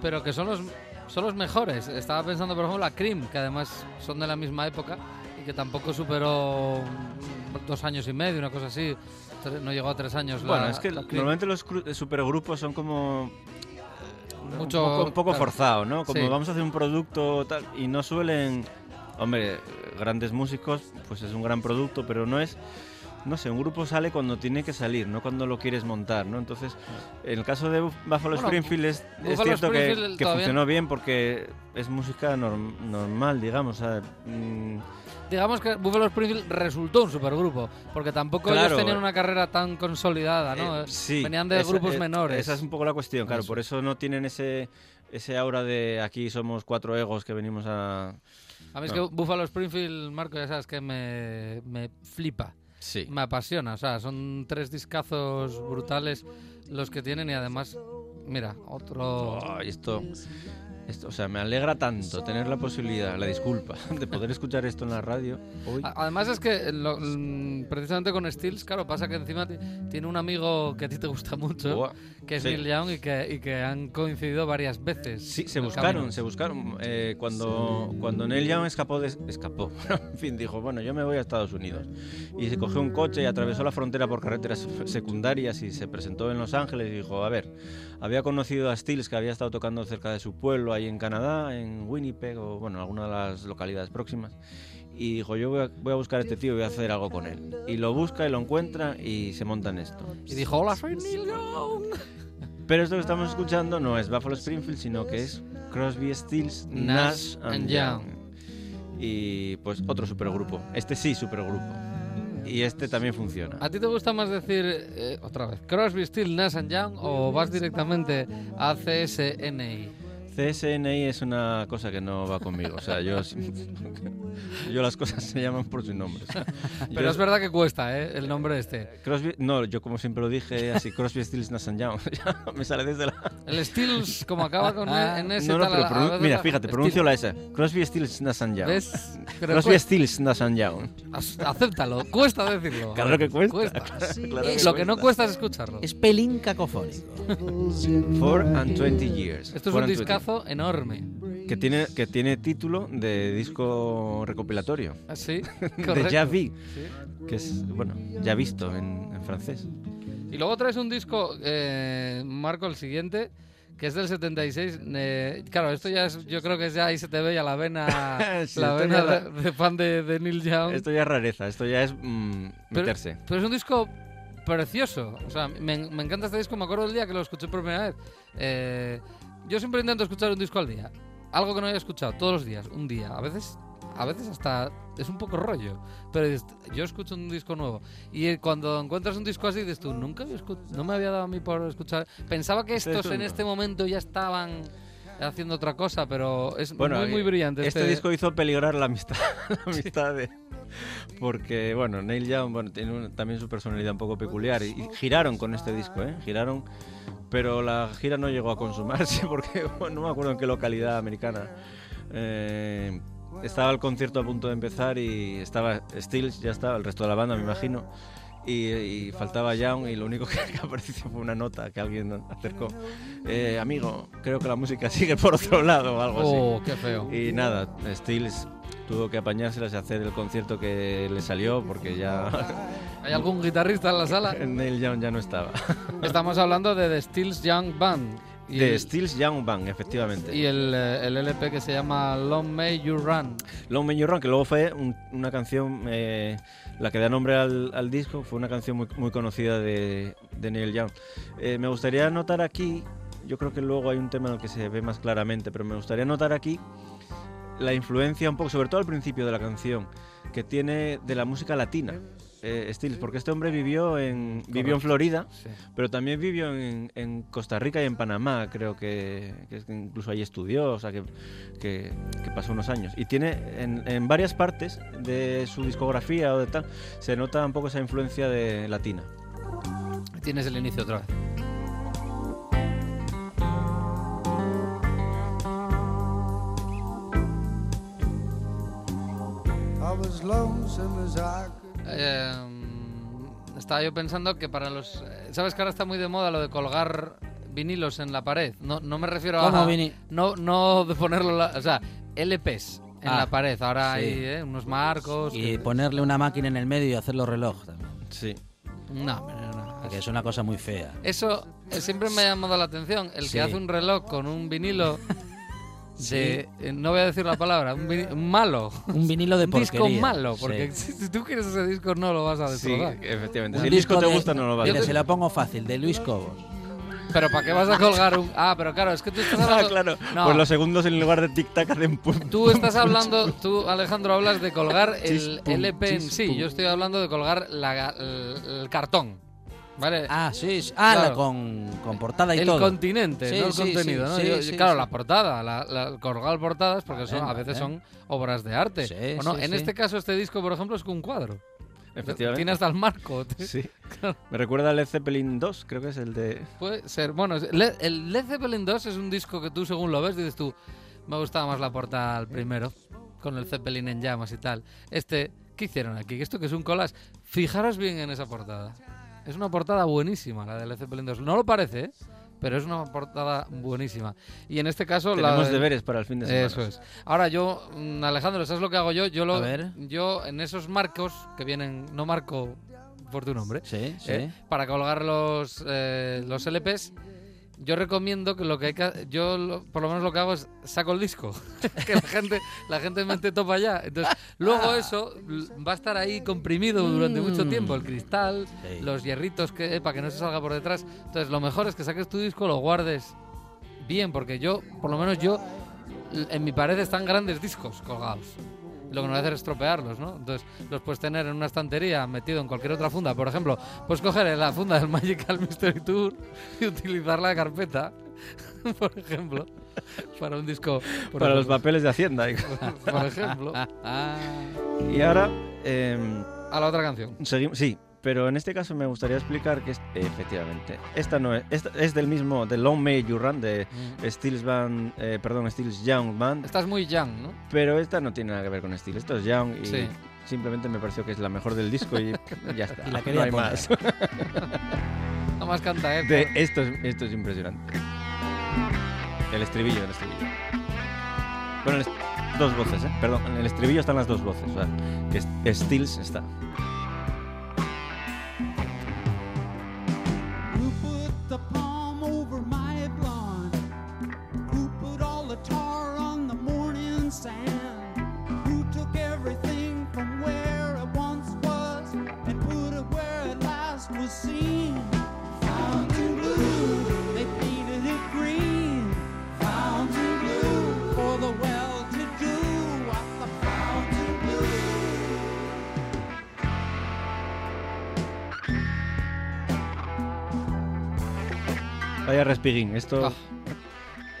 pero que son los, son los mejores. Estaba pensando, por ejemplo, a Cream, que además son de la misma época que tampoco superó dos años y medio, una cosa así. No llegó a tres años. la- Bueno, es que la normalmente los supergrupos son como eh, Mucho- un poco, un poco claro. forzados, ¿no? Como Sí. vamos a hacer un producto tal y no suelen, hombre, grandes músicos, pues es un gran producto, pero no es no sé, un grupo sale cuando tiene que salir, no cuando lo quieres montar, ¿no? Entonces, en el caso de Buff- Buffalo Bueno, Springfield es, cierto que, Springfield que todavía- funcionó bien porque es música norm- normal, digamos. o sea, mm, Digamos que Buffalo Springfield resultó un supergrupo, porque tampoco Claro, ellos tenían una carrera tan consolidada, ¿no? Eh, sí, Venían de esa- grupos eh, menores. Esa es un poco la cuestión, claro. Eso. Por eso no tienen ese, ese aura de aquí somos cuatro egos que venimos a... A mí es no. que Buffalo Springfield, Marco, ya sabes que me, me flipa, Sí. me apasiona. O sea, son tres discazos brutales los que tienen y además, mira, otro... Ay, esto, esto, o sea, me alegra tanto tener la posibilidad, la disculpa, de poder escuchar esto en la radio hoy. Además es que lo- mm, precisamente con Stills, claro, pasa que encima ti- tiene un amigo que a ti te gusta mucho, que es Sí. Neil Young y que, y que han coincidido varias veces. Sí, se buscaron, camino. se buscaron. Eh, cuando, cuando Neil Young escapó, de, escapó. en fin, dijo, bueno, yo me voy a Estados Unidos. Y se cogió un coche y atravesó la frontera por carreteras secundarias y se presentó en Los Ángeles y dijo, a ver, había conocido a Stills que había estado tocando cerca de su pueblo, ahí en Canadá, en Winnipeg o, bueno, alguna de las localidades próximas. Y dijo, yo voy a, voy a buscar a este tío y voy a hacer algo con él. Y lo busca y lo encuentra y se monta en esto. Y dijo, hola, soy Neil Young. Pero esto que estamos escuchando no es Buffalo Springfield, sino que es Crosby, Stills, Nash and Young. Y pues otro supergrupo. Este sí, supergrupo. Y este también funciona. ¿A ti te gusta más decir, eh, otra vez, Crosby, Still, Nash and Young o vas directamente a CSNI? CSNI es una cosa que no va conmigo. O sea, yo, yo las cosas se llaman por su nombre. Pero yo- es verdad que cuesta, ¿eh? El nombre este. Crosby, no, yo como siempre lo dije así, Crosby, Stills, Nash and Young. Me sale desde la... El Stills, como acaba con e- en ese No, no, tal, pero mira, la- fíjate, pronuncio la S. Crosby, Stills, Nash and Young. ¿Ves? Pero Crosby, cuesta. Stills, Nash and Young. Acéptalo, cuesta decirlo. Claro que cuesta. Cuesta. Claro que Lo que no cuesta. es escucharlo. Es pelín cacofónico. Four and 20 Years. Esto es Four un and 20. discazo enorme. Que tiene, que tiene título de disco recopilatorio. ¿Ah, ¿Sí? De. Ya Vi. Sí. Que es, bueno, ya visto en, en francés. Y luego traes un disco, eh, Marco, el siguiente, que es del 76. eh, claro, esto ya es, yo creo que ya ahí se te veía la vena, Sí, la vena ya la- de, de fan de, de Neil Young. Esto ya es rareza, esto ya es mm, Pero- meterse. Pero es un disco precioso. O sea, me, me encanta este disco. Me acuerdo del día que lo escuché por primera vez. Eh, yo siempre intento escuchar un disco al día. Algo que no haya escuchado todos los días, un día. A veces, a veces hasta es un poco rollo. Pero yo escucho un disco nuevo. Y cuando encuentras un disco así, dices tú, nunca había no me había dado a mí por escuchar. Pensaba que Este es estos en este momento ya estaban haciendo otra cosa, pero es Bueno, muy, muy eh, brillante. Este, disco hizo peligrar la amistad, la amistad de... Porque, bueno, Neil Young bueno, tiene también su personalidad un poco peculiar y, y giraron con este disco, ¿eh? Giraron, pero la gira no llegó a consumarse porque bueno, no me acuerdo en qué localidad americana. Eh, estaba el concierto a punto de empezar y estaba Stills, ya estaba, el resto de la banda, me imagino. Y, y faltaba Young y lo único que, apareció fue una nota que alguien acercó. Eh, amigo, creo que la música sigue por otro lado o algo así. Oh, qué feo. Y nada, Stills tuvo que apañárselas y hacer el concierto que le salió porque ya ¿Hay algún guitarrista en la sala? Neil Young ya no estaba. Estamos hablando de The Stills Young Band. Y De el- Stills Young Band, efectivamente. Y el, eh, el LP que se llama Long May You Run. Long May You Run, que luego fue un- una canción, eh, la que da nombre al, al disco, fue una canción muy, muy conocida de, de Neil Young. Eh, me gustaría notar aquí, yo creo que luego hay un tema en el que se ve más claramente, pero me gustaría notar aquí la influencia un poco, sobre todo al principio de la canción, que tiene de la música latina. Eh, Stills, porque este hombre vivió en, vivió en. Florida, Sí. pero también vivió en, en Costa Rica y en Panamá, creo que, incluso ahí estudió, o sea, que, que- que pasó unos años. Y tiene en, en varias partes de su discografía o de tal, se nota un poco esa influencia de latina. Tienes el inicio otra vez. I was lonesome as I could. Eh, estaba yo pensando que para los... eh, ¿Sabes que ahora está muy de moda lo de colgar vinilos en la pared? No, no me refiero ¿Cómo a... vini- No, no de ponerlo... la- o sea, LPs en Ah, la pared. Ahora sí. hay eh, unos marcos... Y que- ponerle una máquina en el medio y hacerlo reloj también. Sí. No, no, no. Que es una cosa muy fea. Eso eh, siempre me ha llamado la atención. El Sí. que hace un reloj con un vinilo de... eh, no voy a decir la palabra. Un, vini- un malo. Un vinilo de un porquería. disco malo. Porque Sí. si tú quieres ese disco no lo vas a Sí, destrozar. efectivamente. Un Si el disco te de- gusta, no lo vas a Yo se lo pongo fácil, de Luis Cobos. Pero ¿para qué vas a colgar un...? Ah, pero claro, es que tú estás Ah, hablando... claro. No. Pues los segundos en lugar de tic-tac hacen pum. Tú estás hablando, tú Alejandro hablas de colgar el LP en sí, yo estoy hablando de colgar la- el, el cartón, ¿vale? Ah, sí. sí. Ah, la Claro. con, con portada y el todo. continente, Sí, no el sí, contenido, sí, ¿no? sí, Yo- sí, claro, sí. la portada, la, la- portadas porque son, Vale, a veces son obras de arte. Sí, ¿o no? sí, en sí. este caso este disco, por ejemplo, es un cuadro. Efectivamente. Tiene hasta el marco. Sí. Me recuerda al Led Zeppelin 2, creo que es el de... Puede ser. Bueno, el Led Zeppelin 2 es un disco que tú según lo ves dices tú, me gustaba más la portada al primero, con el Zeppelin en llamas y tal. Este, ¿qué hicieron aquí? Esto que es un collage. Fijaros bien en esa portada. Es una portada buenísima, la del Led Zeppelin 2. No lo parece, ¿eh? pero es una portada buenísima. Y en este caso... la Tenemos de- deberes para el fin de semana. Eso es. Ahora yo, mm, Alejandro, ¿sabes lo que hago yo? Yo, lo, A ver. yo en esos marcos que vienen, no marco por tu nombre, Sí, sí. ¿eh? para colgar los, eh, los LPs, yo recomiendo que lo que hay que yo lo- por lo menos lo que hago es saco el disco, que la gente la gente mete topa allá. Entonces, luego eso l- va a estar ahí comprimido durante mucho Mm. tiempo, el cristal, Sí. los hierritos que eh, para que no se salga por detrás. Entonces, lo mejor es que saques tu disco, lo guardes bien, porque yo, por lo menos yo en mi pared están grandes discos colgados. Lo que no voy a hacer es estropearlos, ¿no? Entonces los puedes tener en una estantería metido en cualquier otra funda. Por ejemplo, puedes coger la funda del Magical Mystery Tour y utilizarla de carpeta, por ejemplo, para un disco. por Para los papeles de Hacienda. Por ejemplo, y ahora... em, a la otra canción. Seguimos, sí, pero en este caso me gustaría explicar que es- efectivamente esta no es, esta es del mismo de Long May You Run de Steels Band, eh, perdón, Steels Young Band, Estás muy young, ¿no? pero esta no tiene nada que ver con Steel, esto es Young y Sí. simplemente me pareció que es la mejor del disco y ya está. Y la no hay poner. más. Nada más canta él. De- esto, es, esto es impresionante. El estribillo, el estribillo. Bueno, el est- dos voces, ¿eh? Perdón, en el estribillo están las dos voces, o sea, que es- Steels está. Respiguín, esto, Ah.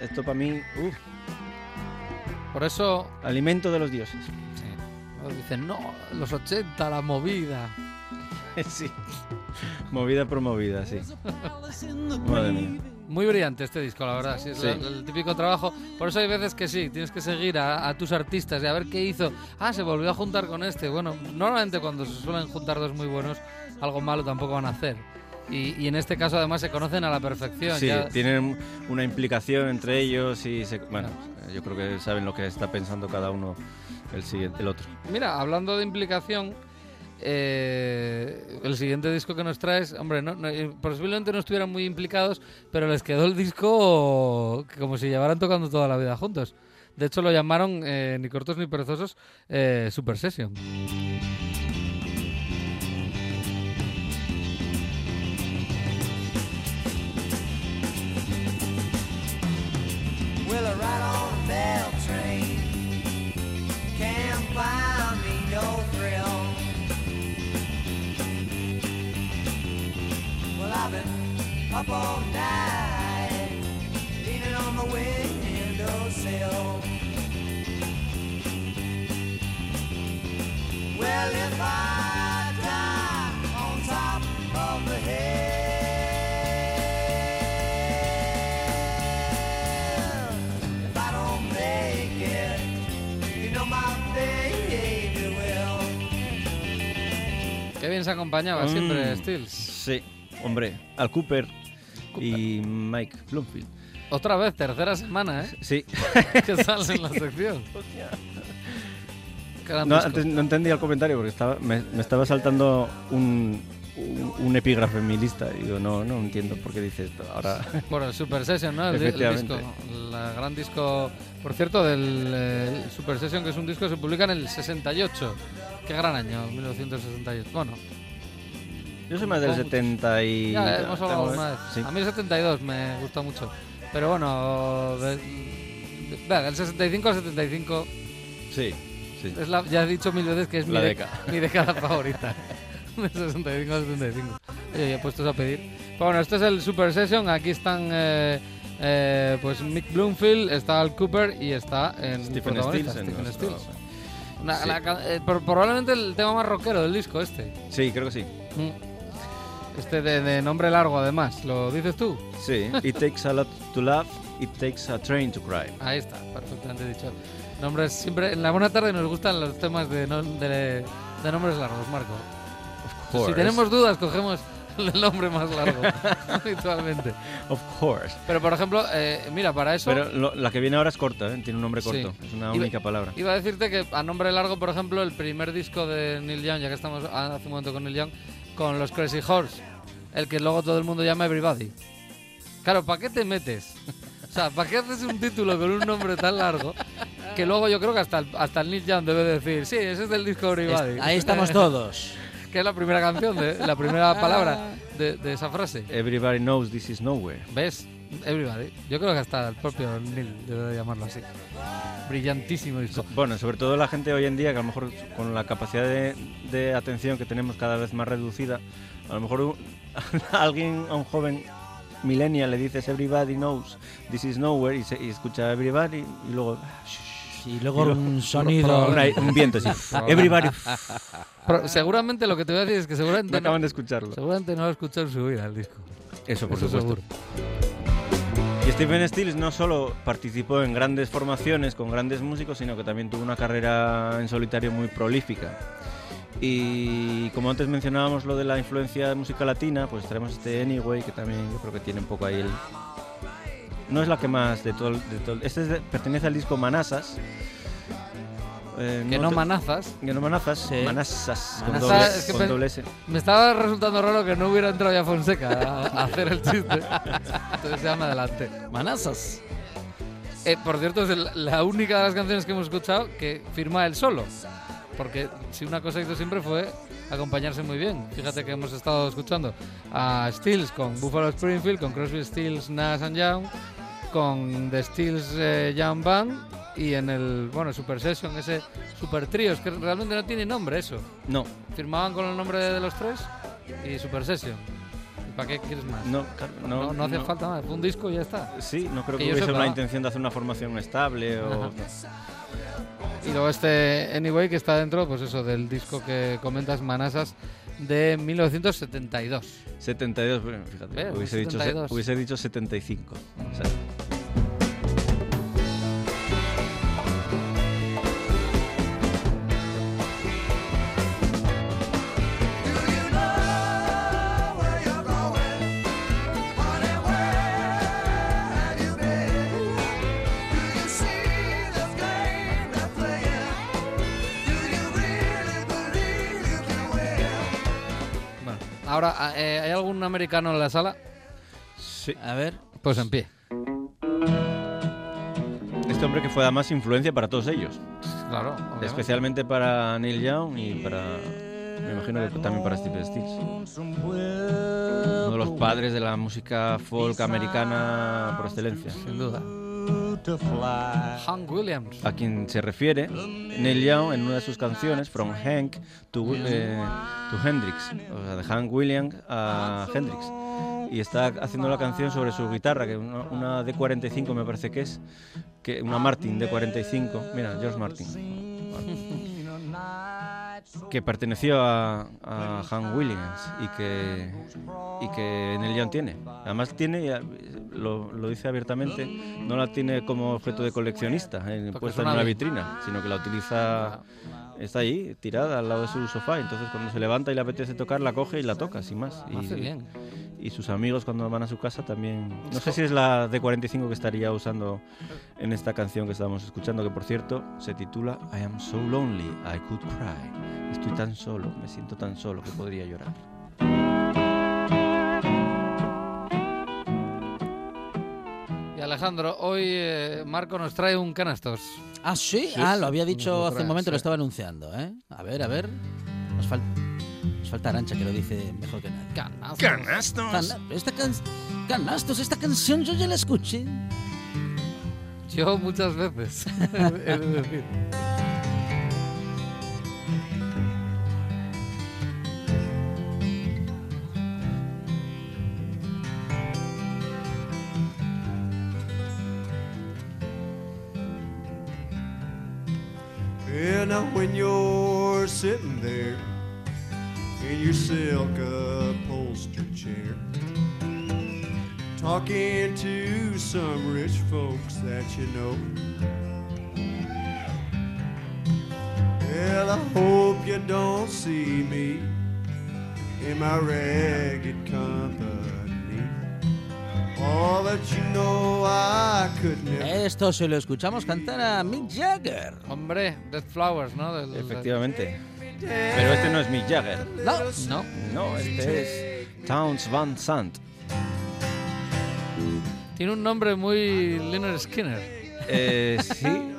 esto para mí, Por eso alimento de los dioses. sí, dicen, no, los 80, la movida. sí. Movida promovida, sí. Madre mía. Muy brillante este disco, la verdad. Sí, es Sí. el, el típico trabajo. Por eso hay veces que sí, tienes que seguir a, a tus artistas y a ver qué hizo. Ah, se volvió a juntar con este. Bueno, normalmente cuando se suelen juntar dos muy buenos, algo malo tampoco van a hacer. Y, y en este caso además se conocen a la perfección. Sí, ya- tienen una implicación entre ellos y se- bueno, yo creo que saben lo que está pensando cada uno el siguiente, el otro. Mira, hablando de implicación, eh, el siguiente disco que nos traes, hombre, no, no, eh, posiblemente no estuvieran muy implicados, pero les quedó el disco como si llevaran tocando toda la vida juntos. De hecho, lo llamaron eh, ni cortos ni perezosos eh, Super Session. Up all night, leaning on the windowsill. Well, if I die on top of the hill, if I don't make it, you know my baby will. Qué bien se acompañaba Mm. siempre Stills. Sí, hombre, al Cooper, y Mike Bloomfield. Otra vez, tercera semana, ¿eh? Sí, Que sale en la sección. No, antes no entendía el comentario porque estaba, me, me estaba saltando un, un, un epígrafe en mi lista y digo, no, no entiendo por qué dice esto. Ahora, Bueno, el Super Session, ¿no? El, disco. La gran disco, por cierto, del eh, Super Session, que es un disco que se publica en el 68. Qué gran año, 1968. Bueno, yo soy más del Como 70 y... ya hemos hablado tengo- una vez. Sí. A mí el 72 me gusta mucho. Pero bueno, de- de- venga, del 65 al 75 Sí, sí. es la, ya he dicho mil veces que es mi, La de- década. mi década favorita. Del 65 al 75. Oye, ya puestos a pedir. Pero bueno, este es el Super Session. Aquí están eh, eh, pues Mick Bloomfield, está Al Cooper y está en Stephen Stills. en Stephen nuestro- Stills. Una- Sí. la ca- eh, probablemente el tema más rockero del disco este. Sí, creo que sí. Mm. Este de, de nombre largo además. ¿Lo dices tú? Sí, it takes a lot to love, it takes a train to cry. Ahí está, perfectamente dicho. Nombres siempre en la buena tarde nos gustan los temas de, no- de, de nombres largos, Marco. Of Si course. tenemos dudas, cogemos el nombre más largo, habitualmente. Of course. Pero, por ejemplo, eh, mira, para eso Pero lo- la que viene ahora es corta, ¿eh? tiene un nombre Sí. corto. Es una Iba- única palabra. iba a decirte que a nombre largo, por ejemplo, el primer disco de Neil Young, ya que estamos hace un momento con Neil Young, con los Crazy Horse, el que luego todo el mundo llama Everybody. Claro, ¿para qué te metes? O sea, ¿para qué haces un título con un nombre tan largo que luego yo creo que hasta el, hasta el Neil Young debe decir, sí, ese es del disco Everybody. Ahí estamos todos. que es la primera canción, de, la primera palabra de, de esa frase. Everybody knows this is nowhere. ¿Ves? Everybody. Yo creo que hasta el propio Neil debe de llamarlo así. Brillantísimo disco. Bueno, sobre todo la gente hoy en día, que a lo mejor con la capacidad de, de atención que tenemos cada vez más reducida, a lo mejor un- a alguien, a un joven millennial le dices everybody knows this is nowhere y, se- y escucha everybody y luego Y luego Y lo- un sonido. un, viento así. everybody. Pero seguramente lo que te voy a decir es que seguramente No no, acaban de escucharlo. seguramente no lo escuchado en su vida el disco. Eso, por Eso supuesto. seguro. Y Stephen Stills no solo participó en grandes formaciones con grandes músicos, sino que también tuvo una carrera en solitario muy prolífica. Y como antes mencionábamos lo de la influencia de música latina, pues tenemos este Anyway, que también yo creo que tiene un poco ahí el... No es la que más de todo... este pertenece al disco Manasas. Eh, Que no te- manazas. que no Manazas, Sí. Con, Manazas, doble, es que con doble S. Me estaba resultando raro que no hubiera entrado ya Fonseca a, a hacer el chiste. Entonces ya me adelante. Manazas. Eh, por cierto, es el- la única de las canciones que hemos escuchado que firma él solo. Porque si una cosa hizo siempre fue acompañarse muy bien. Fíjate que hemos estado escuchando a Stills con Buffalo Springfield, con Crosby, Stills, Nash and Young, con The Stills eh, Young Band y en el, bueno, Super Session, ese Super Trío, es que realmente no tiene nombre eso. No, Firmaban con el nombre de los tres y Super Session. ¿Y ¿Para qué quieres más? no, claro, no, no, no hace no. falta más, un disco y ya está. Sí, no creo Que que hubiese una intención de hacer una formación estable o... Y luego este Anyway que está dentro, pues eso, del disco que comentas, Manasas, de 1972. 72, bueno, fíjate, hubiese, Dicho, se- 72. hubiese dicho 75. o sea, ahora, eh, ¿hay algún americano en la sala? sí. A ver. Pues en pie. Este hombre que fue además influencia para todos ellos, Claro. obviamente. especialmente para Neil Young y para, me imagino que también para Steve Stills. Uno de los padres de la música folk americana por excelencia. Sin duda. To fly. Hank Williams. a quien se refiere Neil Young en una de sus canciones, From Hank to, eh, to Hendrix, o sea, de Hank Williams a Hendrix. Y está haciendo la canción sobre su guitarra, que una, una D45 me parece que es, que una Martin D45, mira, George Martin, que perteneció a, a Hank Williams y que, y que Neil Young tiene. Además tiene, lo, lo dice abiertamente, no la tiene como objeto de coleccionista, eh, puesta en una vitrina, sino que la utiliza, está ahí, tirada al lado de su sofá. Entonces cuando se levanta y le apetece tocar, la coge y la toca, sin más. Y, Hace bien. y sus amigos cuando van a su casa también... No sé si es la de 45 que estaría usando en esta canción que estábamos escuchando, que por cierto se titula I am so lonely, I could cry. Estoy tan solo, me siento tan solo que podría llorar. Y Alejandro, hoy eh, Marco nos trae un canastos. Ah, sí. Ah, lo había dicho hace un momento, lo estaba anunciando, ¿eh? A ver, a ver. Nos, fal- nos falta Arancha que lo dice mejor que nadie. Canastos. Cana- esta can- Canastos, esta canción yo ya la escuché. Yo muchas veces. he de decir. Now when you're sitting there in your silk upholstered chair, talking to some rich folks that you know. Well, I hope you don't see me in my ragged company. Esto se lo escuchamos cantar a Mick Jagger. Hombre, Dead Flowers, ¿no? Del- del- Efectivamente. Pero este no es Mick Jagger. No, no. No, este es Towns Van Sant. Tiene un nombre muy Leonard Skinner. Eh, sí,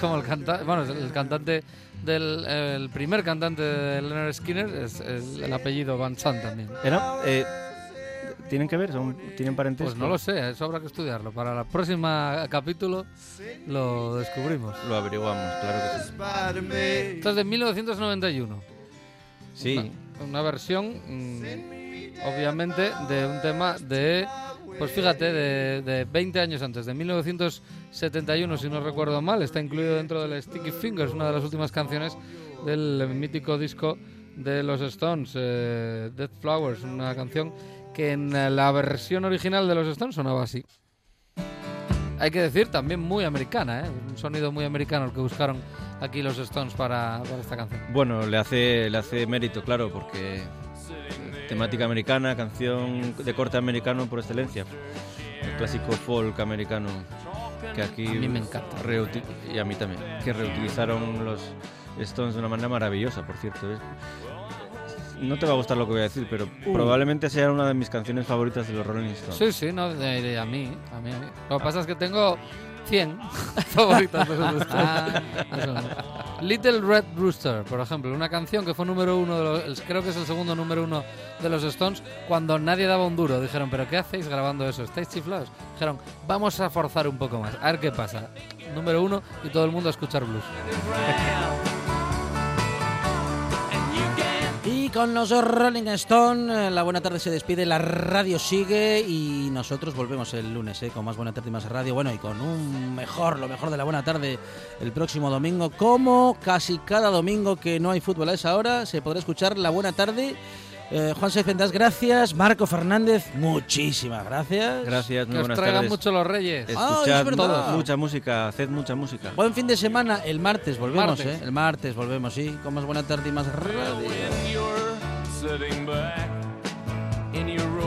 Como el cantante, bueno, el cantante del el primer cantante de Leonard Skinner es, es el apellido Van Sant también. era, eh, ¿Tienen que ver? ¿Son, ¿Tienen parentesco? Pues no lo sé, eso habrá que estudiarlo. Para el próximo capítulo lo descubrimos. Lo averiguamos, claro que sí. Esto es de 1991. Sí, Una, una versión, mm, obviamente, de un tema de, pues fíjate, de, de 20 años antes, de 1971, si no recuerdo mal. Está incluido dentro del Sticky Fingers, una de las últimas canciones del mítico disco de los Stones, eh, Dead Flowers, una canción que en la versión original de los Stones sonaba así. Hay que decir también muy americana, ¿eh? un sonido muy americano el que buscaron aquí los Stones para, para esta canción. Bueno, le hace, le hace mérito, claro, porque temática americana, canción de corte americano por excelencia. El clásico folk americano que aquí A mí me encanta. y a mí también, que reutilizaron los Stones de una manera maravillosa, por cierto. ¿eh? No te va a gustar lo que voy a decir, pero probablemente sea una de mis canciones favoritas de los Rolling Stones. Sí, sí, no, de- de- a mí, a mí. Lo que pasa es que tengo 100 favoritas de los no. Little Red Rooster, por ejemplo, una canción que fue número uno, de los, creo que es el segundo número uno de los Stones, cuando nadie daba un duro. Dijeron, ¿pero qué hacéis grabando eso? ¿Estáis chiflados? Dijeron, vamos a forzar un poco más, a ver qué pasa. Número uno y todo el mundo a escuchar blues. Con los Rolling Stone, eh, la buena tarde se despide, la radio sigue y nosotros volvemos el lunes eh, con más buena tarde y más radio. Bueno, y con un mejor, lo mejor de la buena tarde el próximo domingo. Como casi cada domingo que no hay fútbol a esa hora, se podrá escuchar la buena tarde. Eh, Juan Seifendas, gracias. Marco Fernández, muchísimas gracias. Gracias, muy Que os traigan tardes. mucho los reyes. Ah, es Escuchad verdad. mucha música, haced mucha música. Buen fin de semana, el martes volvemos, Martes. ¿eh? El martes volvemos, sí, con más buena tarde y más radio. sitting back in your room.